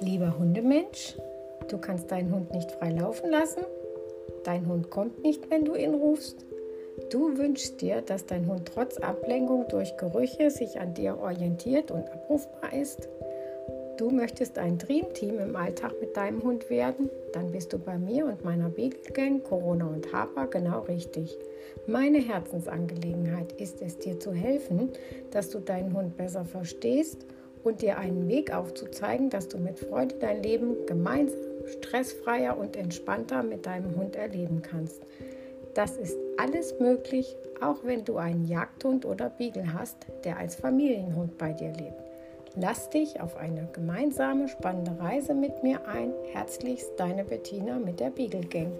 Lieber Hundemensch, du kannst deinen Hund nicht frei laufen lassen. Dein Hund kommt nicht, wenn du ihn rufst. Du wünschst dir, dass dein Hund trotz Ablenkung durch Gerüche sich an dir orientiert und abrufbar ist. Du möchtest ein Dreamteam im Alltag mit deinem Hund werden? Dann bist du bei mir und meiner Beagle Gang, Corona und Harper genau richtig. Meine Herzensangelegenheit ist es, dir zu helfen, dass du deinen Hund besser verstehst und dir einen Weg aufzuzeigen, dass du mit Freude dein Leben gemeinsam, stressfreier und entspannter mit deinem Hund erleben kannst. Das ist alles möglich, auch wenn du einen Jagdhund oder Beagle hast, der als Familienhund bei dir lebt. Lass dich auf eine gemeinsame spannende Reise mit mir ein. Herzlichst deine Bettina mit der Beagle Gang.